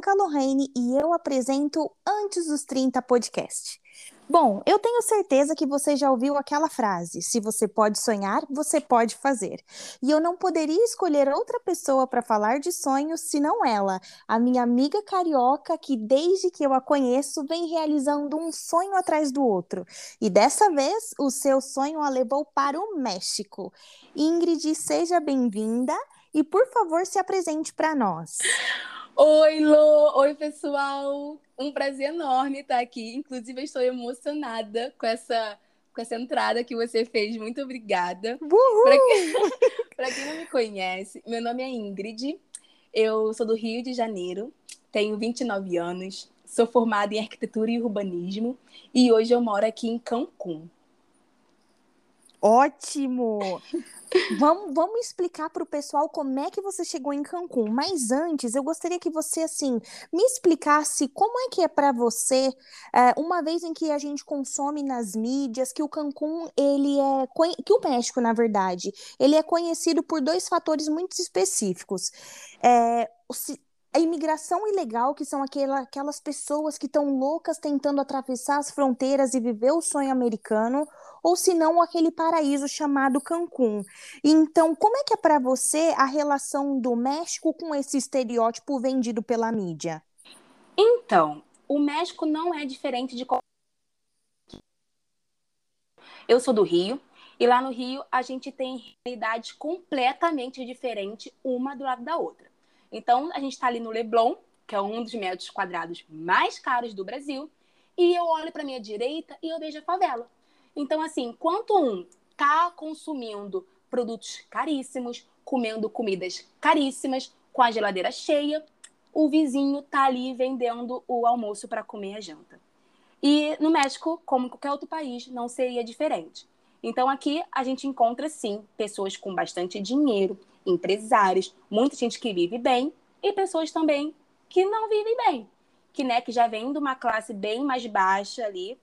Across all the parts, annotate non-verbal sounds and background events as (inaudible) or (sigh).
Bianca Lorraine e eu apresento Antes dos 30 podcast. Bom, eu tenho certeza que você já ouviu aquela frase: se você pode sonhar, você pode fazer. E eu não poderia escolher outra pessoa para falar de sonhos senão ela, a minha amiga carioca que desde que eu a conheço vem realizando um sonho atrás do outro. E dessa vez, o seu sonho a levou para o México. Ingrid, seja bem-vinda e por favor se apresente para nós. Oi, Lô! Oi, pessoal! Um prazer enorme estar aqui. Inclusive, eu estou emocionada com essa, com essa entrada que você fez. Muito obrigada. Para quem... (laughs) quem não me conhece, meu nome é Ingrid. Eu sou do Rio de Janeiro, tenho 29 anos, sou formada em arquitetura e urbanismo e hoje eu moro aqui em Cancún. Ótimo! vamos, vamos explicar para o pessoal como é que você chegou em Cancún. Mas antes, eu gostaria que você assim me explicasse como é que é para você, é, uma vez em que a gente consome nas mídias que o Cancún ele é que o México, na verdade, ele é conhecido por dois fatores muito específicos. É, a imigração ilegal, que são aquela, aquelas pessoas que estão loucas tentando atravessar as fronteiras e viver o sonho americano, ou se não aquele paraíso chamado Cancún. Então, como é que é para você a relação do México com esse estereótipo vendido pela mídia? Então, o México não é diferente de Eu sou do Rio, e lá no Rio a gente tem realidades completamente diferentes uma do lado da outra. Então, a gente está ali no Leblon, que é um dos metros quadrados mais caros do Brasil, e eu olho para minha direita e eu vejo a favela. Então, assim, enquanto um está consumindo produtos caríssimos, comendo comidas caríssimas, com a geladeira cheia, o vizinho está ali vendendo o almoço para comer a janta. E no México, como em qualquer outro país, não seria diferente. Então aqui a gente encontra sim pessoas com bastante dinheiro, empresários, muita gente que vive bem e pessoas também que não vivem bem, que né que já vem de uma classe bem mais baixa ali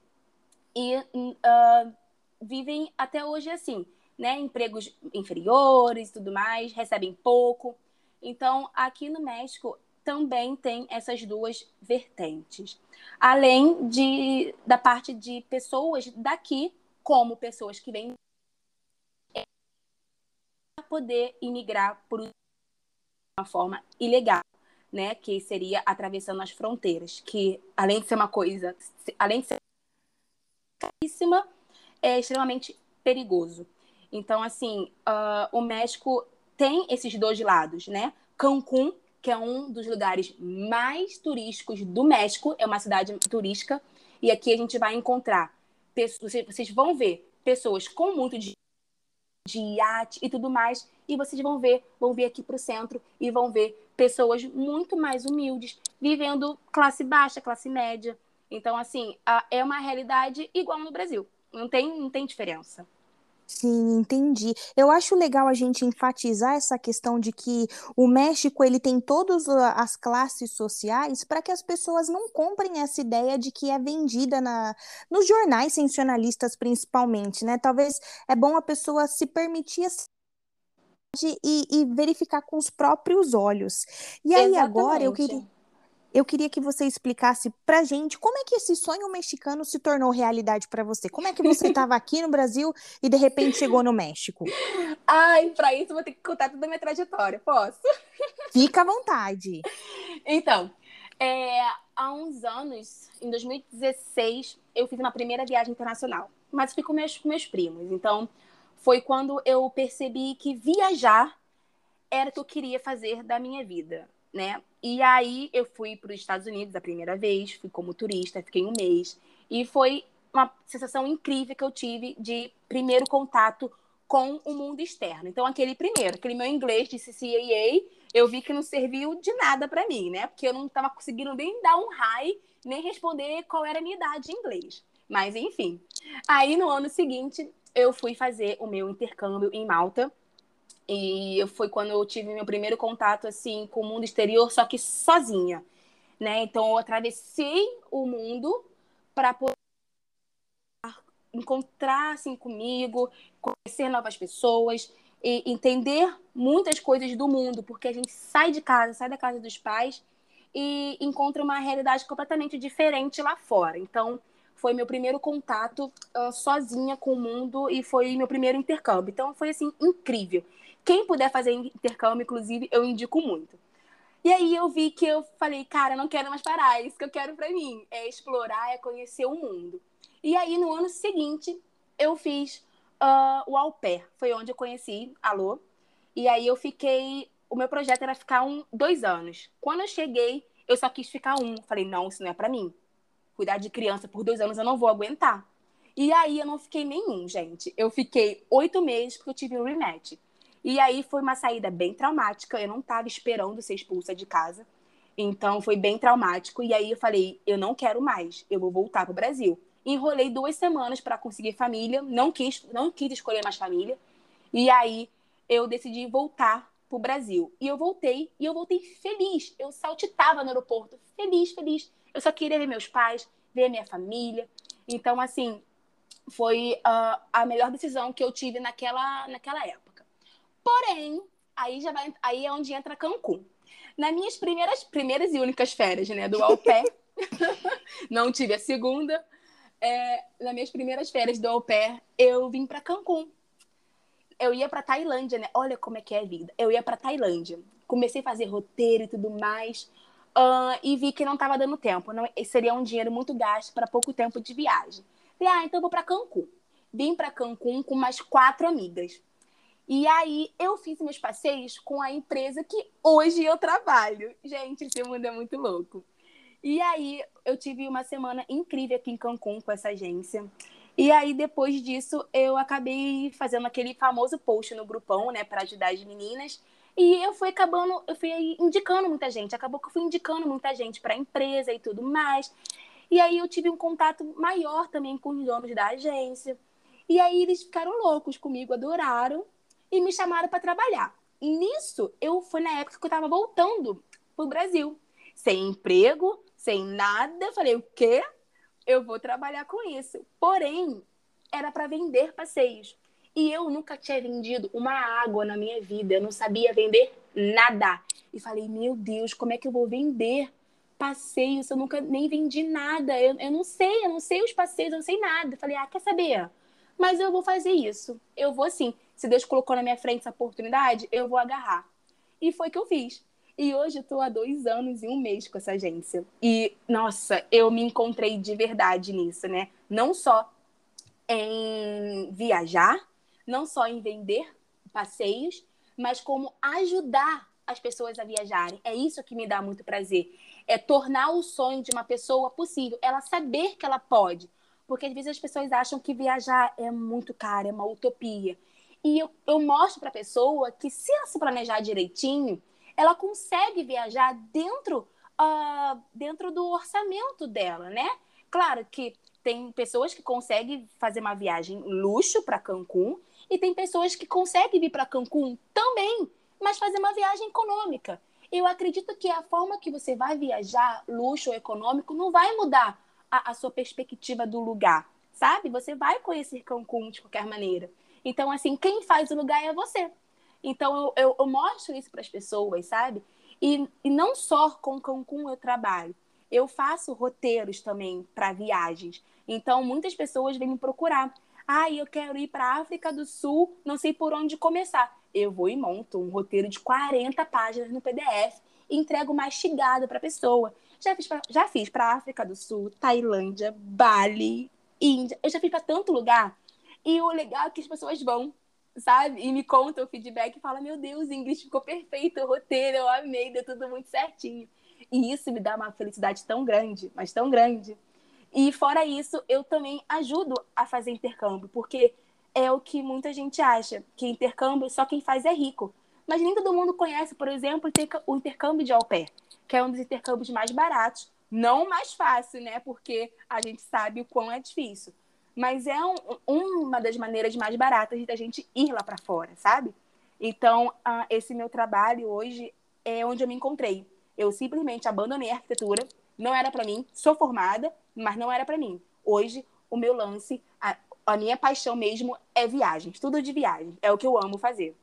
e uh, vivem até hoje assim, né? Empregos inferiores e tudo mais, recebem pouco. Então, aqui no México também tem essas duas vertentes. Além de, da parte de pessoas daqui, como pessoas que vêm poder imigrar por uma forma ilegal, né? Que seria atravessando as fronteiras, que além de ser uma coisa, além de ser caríssima, é extremamente perigoso. Então, assim, uh, o México tem esses dois lados, né? Cancún, que é um dos lugares mais turísticos do México, é uma cidade turística, e aqui a gente vai encontrar pessoas, vocês vão ver pessoas com muito de, de iate e tudo mais, e vocês vão ver, vão vir aqui para o centro e vão ver pessoas muito mais humildes, vivendo classe baixa, classe média, então, assim, é uma realidade igual no Brasil. Não tem, não tem diferença. Sim, entendi. Eu acho legal a gente enfatizar essa questão de que o México ele tem todas as classes sociais para que as pessoas não comprem essa ideia de que é vendida na, nos jornais sensacionalistas principalmente, né? Talvez é bom a pessoa se permitir e, e verificar com os próprios olhos. E aí Exatamente. agora eu queria eu queria que você explicasse pra gente como é que esse sonho mexicano se tornou realidade para você. Como é que você estava aqui no Brasil e de repente chegou no México? Ai, para isso vou ter que contar toda a minha trajetória, posso? Fica à vontade. Então, é, há uns anos, em 2016, eu fiz uma primeira viagem internacional, mas fui com meus, com meus primos. Então, foi quando eu percebi que viajar era o que eu queria fazer da minha vida né? E aí eu fui para os Estados Unidos a primeira vez, fui como turista, fiquei um mês. E foi uma sensação incrível que eu tive de primeiro contato com o mundo externo. Então, aquele primeiro, aquele meu inglês de CCAA, eu vi que não serviu de nada para mim, né? Porque eu não estava conseguindo nem dar um hi, nem responder qual era a minha idade em inglês. Mas, enfim. Aí, no ano seguinte, eu fui fazer o meu intercâmbio em Malta. E foi quando eu tive meu primeiro contato assim com o mundo exterior, só que sozinha, né? Então eu atravessei o mundo para poder encontrar assim comigo, conhecer novas pessoas e entender muitas coisas do mundo, porque a gente sai de casa, sai da casa dos pais e encontro uma realidade completamente diferente lá fora. Então, foi meu primeiro contato uh, sozinha com o mundo e foi meu primeiro intercâmbio. Então, foi assim incrível. Quem puder fazer intercâmbio, inclusive, eu indico muito. E aí eu vi que eu falei, cara, não quero mais parar, é isso que eu quero para mim, é explorar, é conhecer o mundo. E aí no ano seguinte eu fiz uh, o au pair, foi onde eu conheci a Lô. E aí eu fiquei, o meu projeto era ficar um, dois anos. Quando eu cheguei, eu só quis ficar um. Falei, não, isso não é para mim. Cuidar de criança por dois anos eu não vou aguentar. E aí eu não fiquei nenhum, gente. Eu fiquei oito meses porque eu tive um rematch. E aí foi uma saída bem traumática. Eu não estava esperando ser expulsa de casa. Então foi bem traumático. E aí eu falei, eu não quero mais, eu vou voltar para o Brasil. Enrolei duas semanas para conseguir família, não quis, não quis escolher mais família. E aí eu decidi voltar para o Brasil. E eu voltei, e eu voltei feliz. Eu saltitava no aeroporto, feliz, feliz. Eu só queria ver meus pais, ver minha família. Então, assim, foi uh, a melhor decisão que eu tive naquela, naquela época. Porém, aí já vai, aí é onde entra Cancún. Nas minhas primeiras, primeiras e únicas férias, né, do au pair, (laughs) não tive a segunda. É, nas minhas primeiras férias do au pair, eu vim para Cancún. Eu ia para Tailândia, né? Olha como é que é a vida. Eu ia para Tailândia. Comecei a fazer roteiro e tudo mais. Uh, e vi que não estava dando tempo. Não, seria um dinheiro muito gasto para pouco tempo de viagem. Falei, ah, então vou para Cancún. Vim para Cancún com mais quatro amigas. E aí eu fiz meus passeios com a empresa que hoje eu trabalho. Gente, esse mundo é muito louco. E aí eu tive uma semana incrível aqui em Cancún com essa agência. E aí depois disso eu acabei fazendo aquele famoso post no grupão, né, para ajudar as meninas. E eu fui acabando, eu fui indicando muita gente. Acabou que eu fui indicando muita gente para a empresa e tudo mais. E aí eu tive um contato maior também com os donos da agência. E aí eles ficaram loucos comigo, adoraram e me chamaram para trabalhar. E nisso, eu foi na época que eu estava voltando pro Brasil, sem emprego, sem nada. Falei, o quê? Eu vou trabalhar com isso. Porém, era para vender passeios. E eu nunca tinha vendido uma água na minha vida, eu não sabia vender nada. E falei, meu Deus, como é que eu vou vender passeios? Eu nunca nem vendi nada. Eu, eu não sei, eu não sei os passeios, eu não sei nada. falei, ah, quer saber? Mas eu vou fazer isso. Eu vou sim se Deus colocou na minha frente essa oportunidade, eu vou agarrar. E foi que eu fiz. E hoje eu estou há dois anos e um mês com essa agência. E, nossa, eu me encontrei de verdade nisso, né? Não só em viajar, não só em vender passeios, mas como ajudar as pessoas a viajarem. É isso que me dá muito prazer. É tornar o sonho de uma pessoa possível. Ela saber que ela pode. Porque às vezes as pessoas acham que viajar é muito caro, é uma utopia. E eu, eu mostro para a pessoa que se ela se planejar direitinho, ela consegue viajar dentro, uh, dentro do orçamento dela, né? Claro que tem pessoas que conseguem fazer uma viagem luxo para Cancún e tem pessoas que conseguem vir para Cancún também, mas fazer uma viagem econômica. Eu acredito que a forma que você vai viajar, luxo ou econômico, não vai mudar a, a sua perspectiva do lugar, sabe? Você vai conhecer Cancún de qualquer maneira. Então, assim, quem faz o lugar é você. Então, eu, eu, eu mostro isso para as pessoas, sabe? E, e não só com Cancún eu trabalho. Eu faço roteiros também para viagens. Então, muitas pessoas vêm me procurar. Ah, eu quero ir para a África do Sul, não sei por onde começar. Eu vou e monto um roteiro de 40 páginas no PDF e entrego mastigado para a pessoa. Já fiz para África do Sul, Tailândia, Bali, Índia. Eu já fiz para tanto lugar e o legal é que as pessoas vão, sabe? E me contam o feedback e falam: Meu Deus, Ingrid, ficou perfeito o roteiro, eu amei, deu tudo muito certinho. E isso me dá uma felicidade tão grande, mas tão grande. E fora isso, eu também ajudo a fazer intercâmbio, porque é o que muita gente acha, que intercâmbio só quem faz é rico. Mas nem todo mundo conhece, por exemplo, o intercâmbio de au pair, que é um dos intercâmbios mais baratos. Não mais fácil, né? Porque a gente sabe o quão é difícil mas é um, uma das maneiras mais baratas da gente ir lá para fora, sabe? Então, uh, esse meu trabalho hoje é onde eu me encontrei. Eu simplesmente abandonei a arquitetura, não era para mim, sou formada, mas não era para mim. Hoje, o meu lance, a, a minha paixão mesmo é viagens, tudo de viagem, é o que eu amo fazer.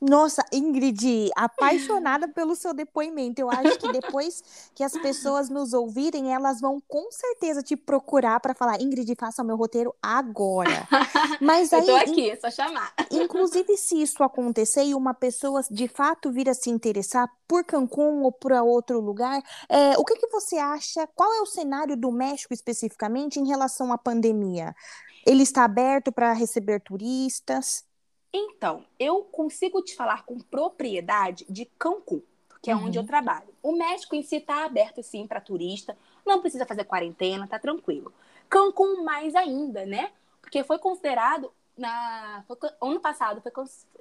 Nossa, Ingrid, apaixonada (laughs) pelo seu depoimento. Eu acho que depois que as pessoas nos ouvirem, elas vão com certeza te procurar para falar: Ingrid, faça o meu roteiro agora. Mas aí, Eu tô aqui, é só chamar. Inclusive, se isso acontecer e uma pessoa de fato vir a se interessar por Cancún ou por outro lugar, é, o que, que você acha? Qual é o cenário do México especificamente em relação à pandemia? Ele está aberto para receber turistas? Então, eu consigo te falar com propriedade de Cancún, que é uhum. onde eu trabalho. O México em si está aberto, sim, para turista, não precisa fazer quarentena, tá tranquilo. Cancún mais ainda, né? Porque foi considerado na foi, ano passado foi,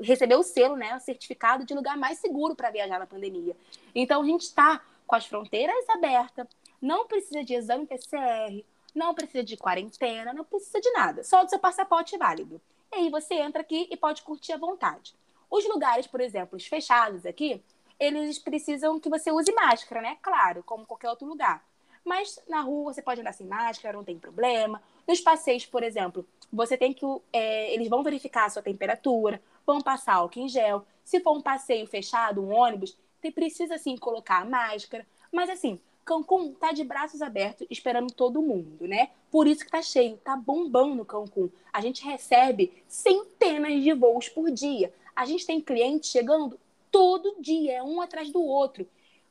recebeu o selo, né, o certificado de lugar mais seguro para viajar na pandemia. Então a gente está com as fronteiras abertas, não precisa de exame PCR, não precisa de quarentena, não precisa de nada, só do seu passaporte válido. E aí você entra aqui e pode curtir à vontade. Os lugares, por exemplo, os fechados aqui, eles precisam que você use máscara, né? Claro, como qualquer outro lugar. Mas na rua você pode andar sem máscara, não tem problema. Nos passeios, por exemplo, você tem que. É, eles vão verificar a sua temperatura, vão passar álcool em gel. Se for um passeio fechado, um ônibus, você precisa sim colocar a máscara. Mas assim, Cancún tá de braços abertos esperando todo mundo, né? Por isso que tá cheio, tá bombando Cancún. A gente recebe centenas de voos por dia. A gente tem clientes chegando todo dia, um atrás do outro.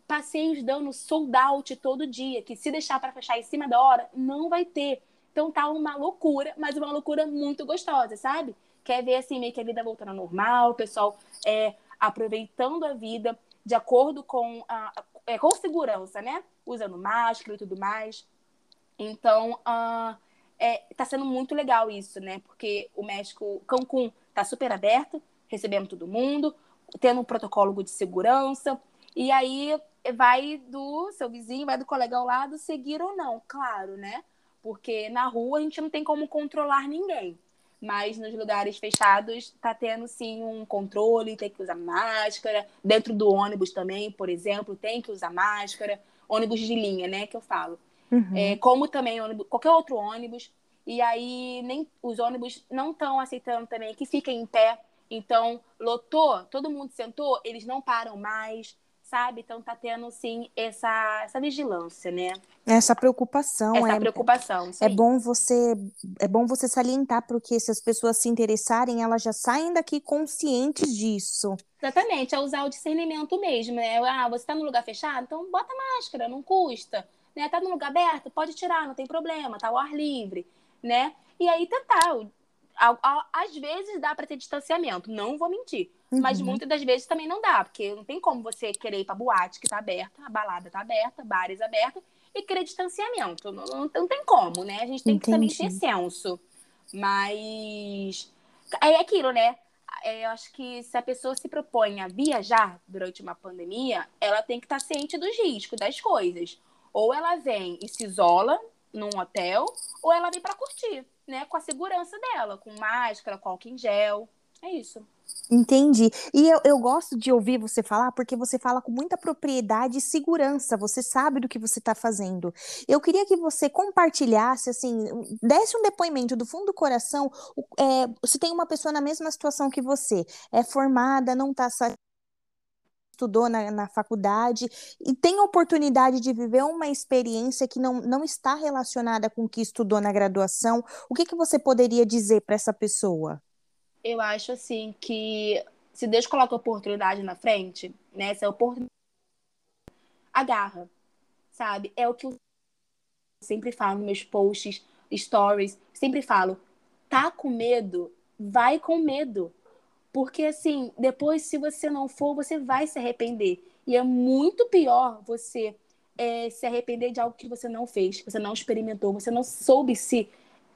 Passeios dando sold out todo dia, que se deixar para fechar em cima da hora, não vai ter. Então tá uma loucura, mas uma loucura muito gostosa, sabe? Quer ver assim meio que a vida voltando ao normal, o pessoal é, aproveitando a vida de acordo com, a, é, com segurança, né? usando máscara e tudo mais. Então, uh, é, tá sendo muito legal isso, né? Porque o México, Cancún, tá super aberto, recebendo todo mundo, tendo um protocolo de segurança. E aí vai do seu vizinho, vai do colega ao lado, seguir ou não, claro, né? Porque na rua a gente não tem como controlar ninguém. Mas nos lugares fechados tá tendo sim um controle, tem que usar máscara. Dentro do ônibus também, por exemplo, tem que usar máscara ônibus de linha, né, que eu falo. Uhum. É, como também ônibus, qualquer outro ônibus. E aí nem os ônibus não estão aceitando também que fiquem em pé. Então, lotou, todo mundo sentou, eles não param mais sabe? Então tá tendo sim essa, essa vigilância, né? Essa preocupação. Essa é, preocupação. É bom você é bom você salientar porque se as pessoas se interessarem, elas já saem daqui conscientes disso. Exatamente, é usar o discernimento mesmo, né? Ah, você tá no lugar fechado, então bota máscara, não custa. Né? Tá no lugar aberto, pode tirar, não tem problema, tá ao ar livre, né? E aí tentar às vezes dá para ter distanciamento, não vou mentir. Uhum. Mas muitas das vezes também não dá, porque não tem como você querer ir pra boate que tá aberta, a balada tá aberta, bares abertos, e querer distanciamento. Não, não, não tem como, né? A gente tem Entendi. que também ter senso. Mas é aquilo, né? É, eu acho que se a pessoa se propõe a viajar durante uma pandemia, ela tem que estar tá ciente dos riscos, das coisas. Ou ela vem e se isola num hotel, ou ela vem para curtir né, com a segurança dela, com máscara, com álcool em gel. É isso. Entendi. E eu, eu gosto de ouvir você falar porque você fala com muita propriedade e segurança, você sabe do que você está fazendo. Eu queria que você compartilhasse, assim, desse um depoimento do fundo do coração. É, se tem uma pessoa na mesma situação que você, é formada, não está estudou na, na faculdade e tem a oportunidade de viver uma experiência que não, não está relacionada com o que estudou na graduação, o que, que você poderia dizer para essa pessoa? Eu acho assim que se Deus coloca oportunidade na frente, né, essa oportunidade agarra, sabe? É o que eu sempre falo nos meus posts, stories, sempre falo, tá com medo, vai com medo. Porque, assim, depois, se você não for, você vai se arrepender. E é muito pior você é, se arrepender de algo que você não fez, que você não experimentou, você não soube se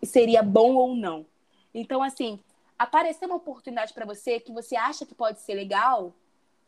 seria bom ou não. Então, assim, aparecer uma oportunidade para você que você acha que pode ser legal,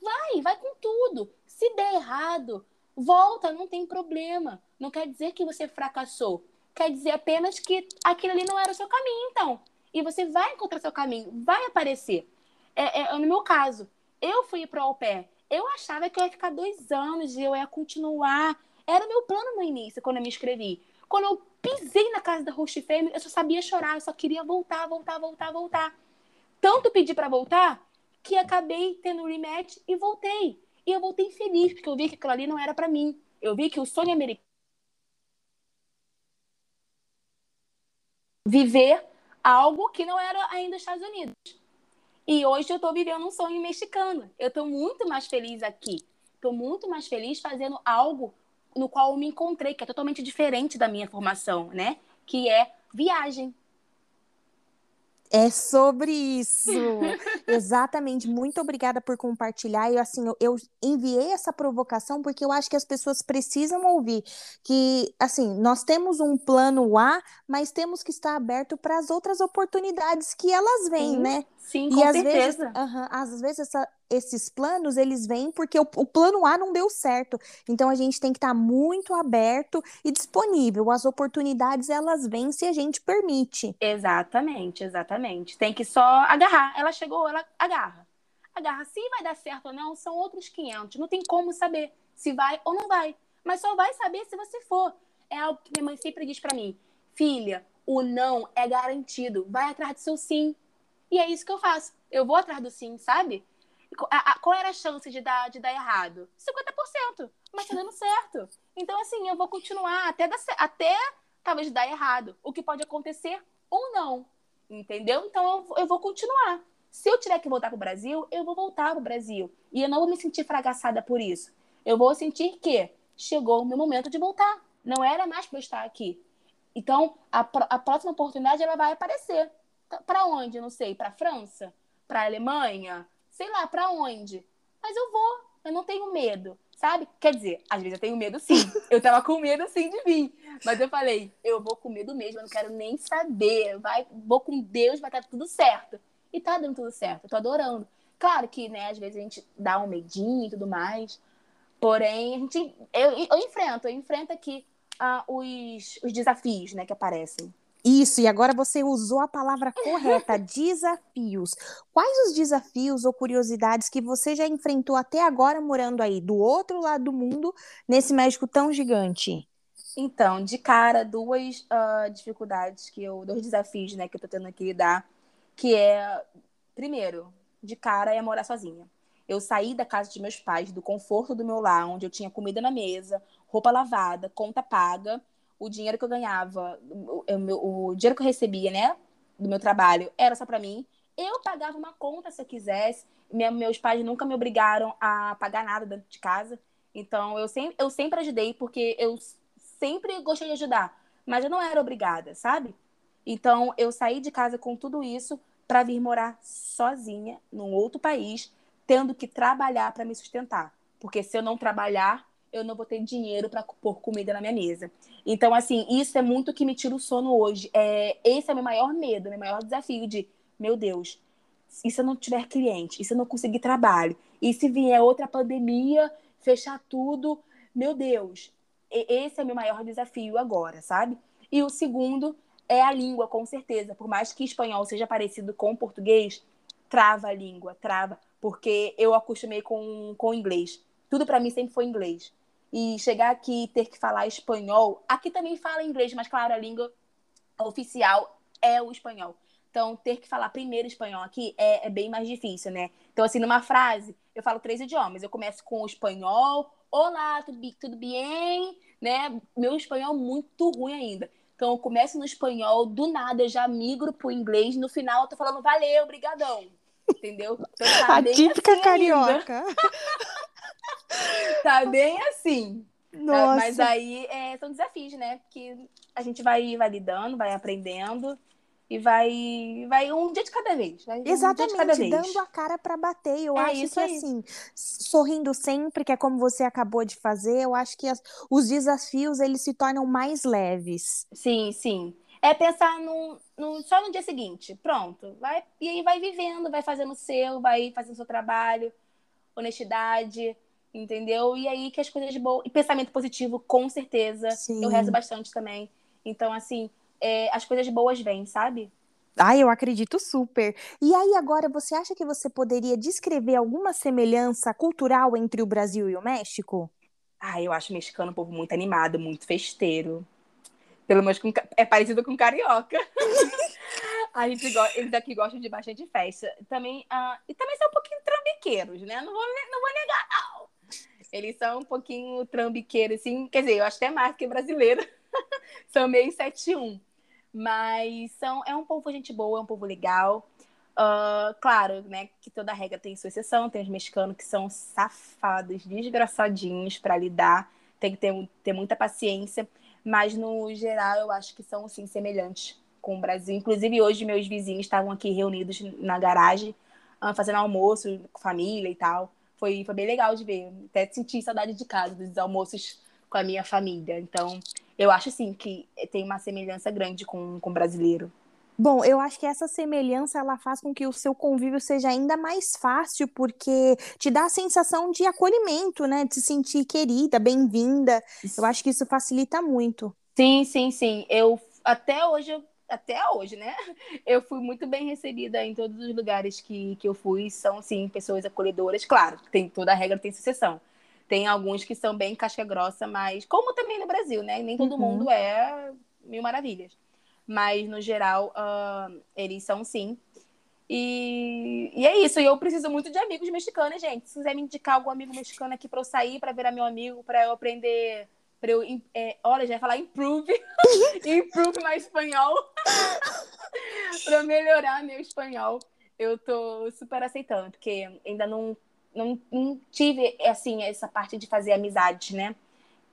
vai, vai com tudo. Se der errado, volta, não tem problema. Não quer dizer que você fracassou. Quer dizer apenas que aquilo ali não era o seu caminho, então. E você vai encontrar seu caminho, vai aparecer é, é, no meu caso, eu fui para o pair. Eu achava que eu ia ficar dois anos e eu ia continuar. Era o meu plano no início, quando eu me inscrevi. Quando eu pisei na casa da host fêmea, eu só sabia chorar, eu só queria voltar, voltar, voltar, voltar. Tanto pedi para voltar que acabei tendo um rematch e voltei. E eu voltei feliz, porque eu vi que aquilo ali não era para mim. Eu vi que o sonho americano viver algo que não era ainda os Estados Unidos. E hoje eu estou vivendo um sonho mexicano. Eu estou muito mais feliz aqui. Estou muito mais feliz fazendo algo no qual eu me encontrei, que é totalmente diferente da minha formação, né? Que é viagem. É sobre isso. (laughs) Exatamente. Muito obrigada por compartilhar. E assim, eu, eu, enviei essa provocação porque eu acho que as pessoas precisam ouvir que, assim, nós temos um plano A, mas temos que estar aberto para as outras oportunidades que elas vêm, sim, né? Sim, com e às certeza. vezes, uh -huh, às vezes essa, esses planos eles vêm porque o, o, plano A não deu certo. Então a gente tem que estar tá muito aberto e disponível. As oportunidades elas vêm se a gente permite. Exatamente, exatamente. Tem que só agarrar. Ela chegou, ela agarra. Agarra. Se vai dar certo ou não, são outros 500. Não tem como saber se vai ou não vai. Mas só vai saber se você for. É algo que minha mãe sempre diz para mim. Filha, o não é garantido. Vai atrás do seu sim. E é isso que eu faço. Eu vou atrás do sim, sabe? qual era a chance de dar, de dar errado? 50%. Mas tá dando certo. Então, assim, eu vou continuar até, dar, até talvez dar errado. O que pode acontecer ou não. Entendeu? Então, eu, eu vou continuar. Se eu tiver que voltar para o Brasil, eu vou voltar para o Brasil. E eu não vou me sentir fracassada por isso. Eu vou sentir que chegou o meu momento de voltar. Não era mais para eu estar aqui. Então, a, a próxima oportunidade ela vai aparecer. Para onde? Não sei. Para França? Para Alemanha? sei lá, para onde. Mas eu vou, eu não tenho medo, sabe? Quer dizer, às vezes eu tenho medo sim. (laughs) Eu tava com medo sim de vir. Mas eu falei, eu vou com medo mesmo, eu não quero nem saber. Vai, vou com Deus, vai estar tudo certo. E tá dando tudo certo, eu tô adorando. Claro que, né, às vezes a gente dá um medinho e tudo mais. Porém, a gente. Eu, eu enfrento, eu enfrento aqui uh, os, os desafios, né, que aparecem. Isso, e agora você usou a palavra correta, (laughs) desafios. Quais os desafios ou curiosidades que você já enfrentou até agora morando aí, do outro lado do mundo, nesse México tão gigante? Então, de cara, duas uh, dificuldades que eu, dois desafios, né, que eu tô tendo que lidar, que é, primeiro, de cara é morar sozinha. Eu saí da casa de meus pais, do conforto do meu lar, onde eu tinha comida na mesa, roupa lavada, conta paga, o dinheiro que eu ganhava, o, o, o dinheiro que eu recebia, né, do meu trabalho, era só para mim. Eu pagava uma conta se eu quisesse. Minha, meus pais nunca me obrigaram a pagar nada dentro de casa. Então, eu sempre, eu sempre ajudei, porque eu sempre gostei de ajudar. Mas eu não era obrigada, sabe? Então, eu saí de casa com tudo isso para vir morar sozinha num outro país, tendo que trabalhar para me sustentar. Porque se eu não trabalhar, eu não vou ter dinheiro para pôr comida na minha mesa. Então, assim, isso é muito que me tira o sono hoje. É, esse é o meu maior medo, meu maior desafio de, meu Deus, e se eu não tiver cliente? E se eu não conseguir trabalho? E se vier outra pandemia, fechar tudo? Meu Deus, esse é o meu maior desafio agora, sabe? E o segundo é a língua, com certeza. Por mais que espanhol seja parecido com português, trava a língua, trava. Porque eu acostumei com, com inglês. Tudo para mim sempre foi inglês e chegar aqui e ter que falar espanhol. Aqui também fala inglês, mas claro, a língua oficial é o espanhol. Então, ter que falar primeiro espanhol aqui é, é, bem mais difícil, né? Então, assim, numa frase, eu falo três idiomas. Eu começo com o espanhol, olá, tudo, tudo bem? Né? Meu espanhol é muito ruim ainda. Então, eu começo no espanhol, do nada eu já migro pro inglês, no final eu tô falando valeu, brigadão. Entendeu? Então, tá a típica assim carioca. (laughs) (laughs) tá bem assim. Nossa. Mas aí é, são desafios, né? Que a gente vai, vai lidando, vai aprendendo e vai vai um dia de cada vez. Exatamente, um cada vez. dando a cara para bater. Eu é acho que aí. assim, sorrindo sempre, que é como você acabou de fazer, eu acho que as, os desafios eles se tornam mais leves. Sim, sim. É pensar no, no, só no dia seguinte. Pronto. Vai, e aí vai vivendo, vai fazendo o seu, vai fazendo o seu trabalho, honestidade entendeu? E aí que as coisas boas. E pensamento positivo, com certeza. Sim. Eu rezo bastante também. Então, assim, é, as coisas boas vêm, sabe? Ah, eu acredito super. E aí, agora, você acha que você poderia descrever alguma semelhança cultural entre o Brasil e o México? Ah, eu acho o mexicano um povo muito animado, muito festeiro. Pelo menos com, é parecido com carioca. (laughs) A gente go... Eles aqui gostam de bastante festa. Também, uh... E também são um pouquinho trambiqueiros, né? Não vou, não vou negar, não. Eles são um pouquinho trambiqueiros, assim. Quer dizer, eu acho até mais que brasileiro. (laughs) são meio 7-1. Mas são... é um povo gente boa, é um povo legal. Uh, claro, né, que toda regra tem sua exceção. Tem os mexicanos que são safados, desgraçadinhos para lidar. Tem que ter, ter muita paciência. Mas, no geral, eu acho que são, sim, semelhantes com o Brasil. Inclusive, hoje, meus vizinhos estavam aqui reunidos na garagem, uh, fazendo almoço com família e tal. Foi, foi bem legal de ver. Até senti saudade de casa, dos almoços com a minha família. Então, eu acho, sim, que tem uma semelhança grande com, com o brasileiro. Bom, eu acho que essa semelhança ela faz com que o seu convívio seja ainda mais fácil, porque te dá a sensação de acolhimento, né? De se sentir querida, bem-vinda. Eu acho que isso facilita muito. Sim, sim, sim. Eu até hoje, até hoje, né? Eu fui muito bem recebida em todos os lugares que, que eu fui. São, sim, pessoas acolhedoras. Claro, tem toda a regra tem sucessão. Tem alguns que são bem casca grossa, mas como também no Brasil, né? Nem todo uhum. mundo é mil maravilhas mas no geral uh, eles são sim. E, e, é isso, e eu preciso muito de amigos mexicanos, gente. Se quiser me indicar algum amigo mexicano aqui para eu sair, para virar meu amigo, para eu aprender, para eu, é, olha, já ia falar improve, (laughs) improve meu espanhol, (laughs) para melhorar meu espanhol. Eu tô super aceitando, porque ainda não, não, não tive, assim, essa parte de fazer amizades, né?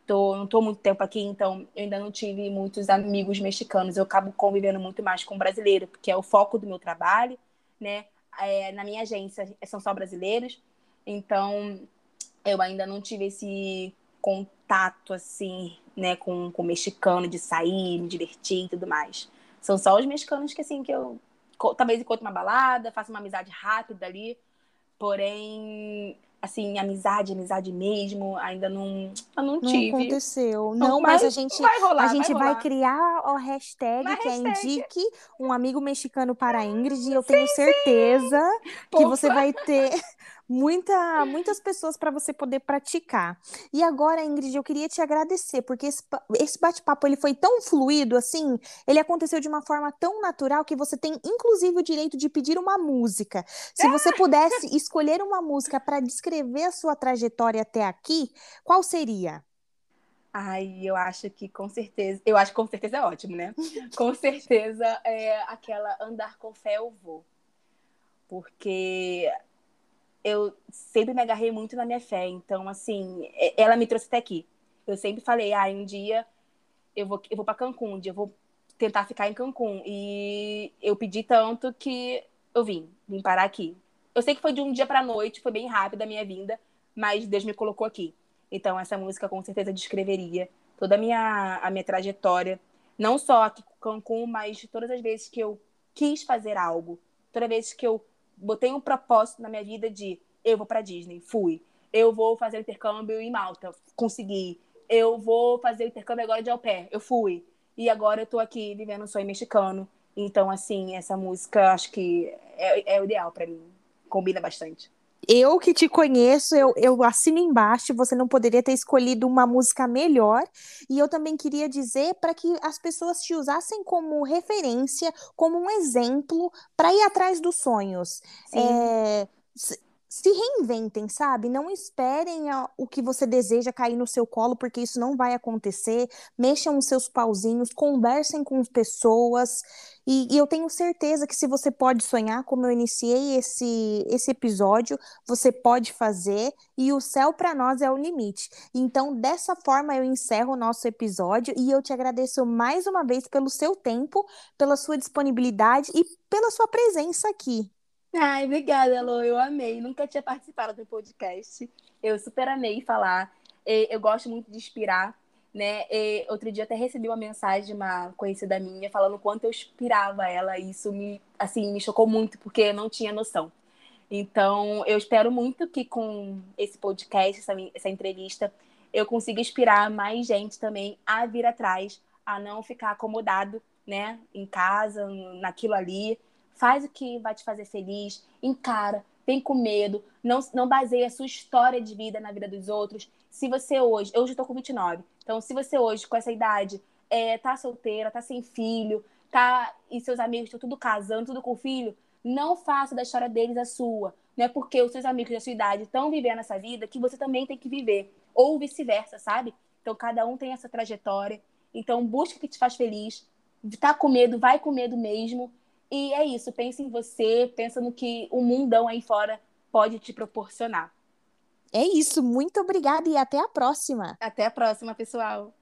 tô, não estou muito tempo aqui, então eu ainda não tive muitos amigos mexicanos. Eu acabo convivendo muito mais com brasileiro, porque é o foco do meu trabalho, né? É, na minha agência são só brasileiros, então eu ainda não tive esse contato assim, né, com, com mexicano de sair, me divertir e tudo mais. São só os mexicanos que assim que eu talvez encontro uma balada, faço uma amizade rápida ali, porém assim, amizade, amizade mesmo, ainda não, não, não tive. aconteceu. Não, não mas, mas, a gente vai, rolar, a gente vai, vai criar o hashtag Uma que hashtag. é indique um amigo mexicano para a Ingrid e eu sim, tenho certeza sim. que você vai ter (laughs) muita, muitas pessoas para você poder praticar. E agora, Ingrid, eu queria te agradecer, porque esse, esse bate-papo ele foi tão fluido assim, ele aconteceu de uma forma tão natural que você tem inclusive o direito de pedir uma música. Se você pudesse escolher uma música para descrever a sua trajetória até aqui, qual seria? Ai, eu acho que com certeza. Eu acho que com certeza é ótimo, né? com certeza é aquela andar com fé eu vou. Porque eu sempre me agarrei muito na minha fé. Então, assim, ela me trouxe até aqui. Eu sempre falei, ah, um dia eu vou, eu vou para Cancún, um dia eu vou tentar ficar em Cancún. E eu pedi tanto que eu vim, vim parar aqui. Eu sei que foi de um dia para noite, foi bem rápida a minha vinda, mas Deus me colocou aqui. Então, essa música com certeza descreveria toda a minha, a minha trajetória, não só aqui em Cancún, mas todas as vezes que eu quis fazer algo, toda vez que eu botei um propósito na minha vida de eu vou para Disney, fui. Eu vou fazer intercâmbio em Malta, consegui. Eu vou fazer intercâmbio agora de au pair, eu fui. E agora eu tô aqui vivendo um sonho mexicano. Então, assim, essa música acho que é, é ideal para mim. Combina bastante eu que te conheço, eu, eu assino embaixo, você não poderia ter escolhido uma música melhor. E eu também queria dizer para que as pessoas te usassem como referência, como um exemplo para ir atrás dos sonhos. É, se reinventem, sabe? Não esperem a, o que você deseja cair no seu colo, porque isso não vai acontecer. Mexam os seus pauzinhos, conversem com pessoas. E, e, eu tenho certeza que se você pode sonhar, como eu iniciei esse, esse episódio, você pode fazer. E o céu para nós é o limite. Então, dessa forma, eu encerro o nosso episódio e eu te agradeço mais uma vez pelo seu tempo, pela sua disponibilidade e pela sua presença aqui. Ai, obrigada, Lô. Eu amei. Nunca tinha participado do podcast. Eu super amei falar. Eu gosto muito de inspirar, né? Outro dia até recebi uma mensagem de uma conhecida minha falando quanto eu inspirava ela. E isso me, assim, me chocou muito, porque eu não tinha noção. Então, eu espero muito que com esse podcast, essa, essa entrevista, eu consiga inspirar mais gente também a vir atrás, a não ficar acomodado, né, em casa, naquilo ali, faz o que vai te fazer feliz, encara, tem com medo, não, não baseia a sua história de vida na vida dos outros. Se você hoje, eu hoje estou com 29, então se você hoje, com essa idade, é, tá solteira, tá sem filho, tá e seus amigos estão tudo casando, tudo com filho, não faça da história deles a sua. Não é porque os seus amigos da sua idade estão vivendo essa vida que você também tem que viver. Ou vice-versa, sabe? Então, cada um tem essa trajetória. Então, busca o que te faz feliz. Tá com medo, vai com medo mesmo. E é isso. Pense em você, pensa no que o mundão aí fora pode te proporcionar. É isso. Muito obrigada e até a próxima. Até a próxima, pessoal.